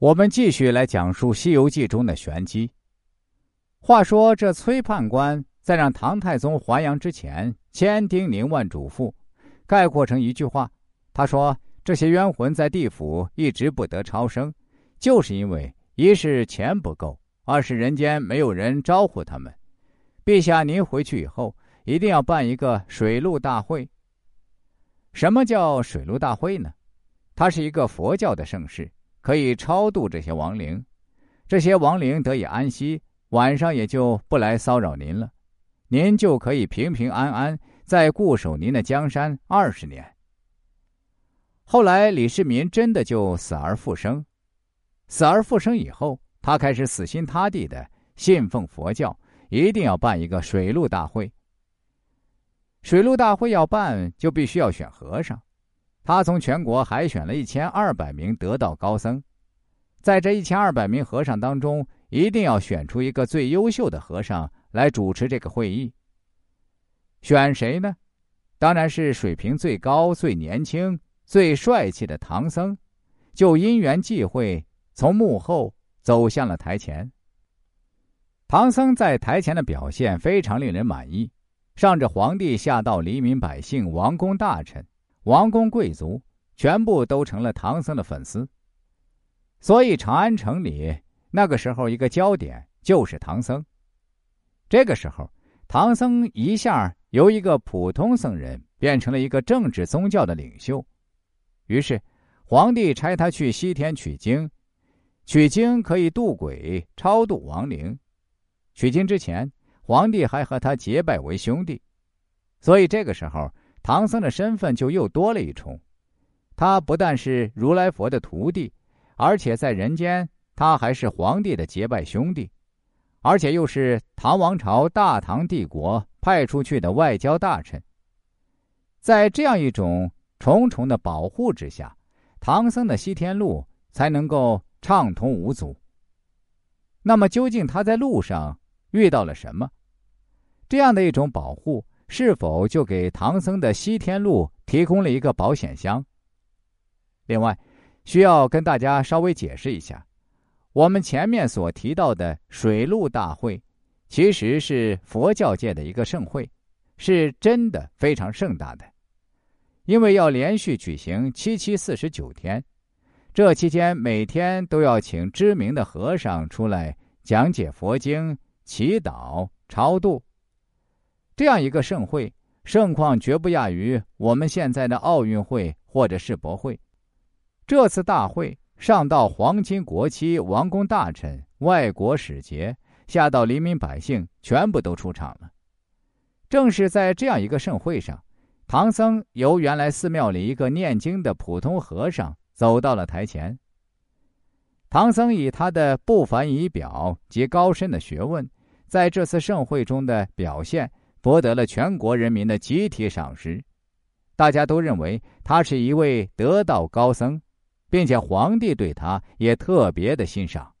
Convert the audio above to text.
我们继续来讲述《西游记》中的玄机。话说，这崔判官在让唐太宗还阳之前，千叮咛万嘱咐，概括成一句话：他说，这些冤魂在地府一直不得超生，就是因为一是钱不够，二是人间没有人招呼他们。陛下，您回去以后一定要办一个水陆大会。什么叫水陆大会呢？它是一个佛教的盛事。可以超度这些亡灵，这些亡灵得以安息，晚上也就不来骚扰您了，您就可以平平安安再固守您的江山二十年。后来李世民真的就死而复生，死而复生以后，他开始死心塌地的信奉佛教，一定要办一个水陆大会。水陆大会要办，就必须要选和尚。他从全国海选了一千二百名得道高僧，在这一千二百名和尚当中，一定要选出一个最优秀的和尚来主持这个会议。选谁呢？当然是水平最高、最年轻、最帅气的唐僧，就因缘际会从幕后走向了台前。唐僧在台前的表现非常令人满意，上至皇帝，下到黎民百姓、王公大臣。王公贵族全部都成了唐僧的粉丝，所以长安城里那个时候一个焦点就是唐僧。这个时候，唐僧一下由一个普通僧人变成了一个政治宗教的领袖。于是，皇帝差他去西天取经，取经可以渡鬼、超度亡灵。取经之前，皇帝还和他结拜为兄弟，所以这个时候。唐僧的身份就又多了一重，他不但是如来佛的徒弟，而且在人间他还是皇帝的结拜兄弟，而且又是唐王朝大唐帝国派出去的外交大臣。在这样一种重重的保护之下，唐僧的西天路才能够畅通无阻。那么，究竟他在路上遇到了什么？这样的一种保护。是否就给唐僧的西天路提供了一个保险箱？另外，需要跟大家稍微解释一下，我们前面所提到的水陆大会，其实是佛教界的一个盛会，是真的非常盛大的，因为要连续举行七七四十九天，这期间每天都要请知名的和尚出来讲解佛经、祈祷、超度。这样一个盛会，盛况绝不亚于我们现在的奥运会或者世博会。这次大会上到皇亲国戚、王公大臣、外国使节，下到黎民百姓，全部都出场了。正是在这样一个盛会上，唐僧由原来寺庙里一个念经的普通和尚走到了台前。唐僧以他的不凡仪表及高深的学问，在这次盛会中的表现。博得了全国人民的集体赏识，大家都认为他是一位得道高僧，并且皇帝对他也特别的欣赏。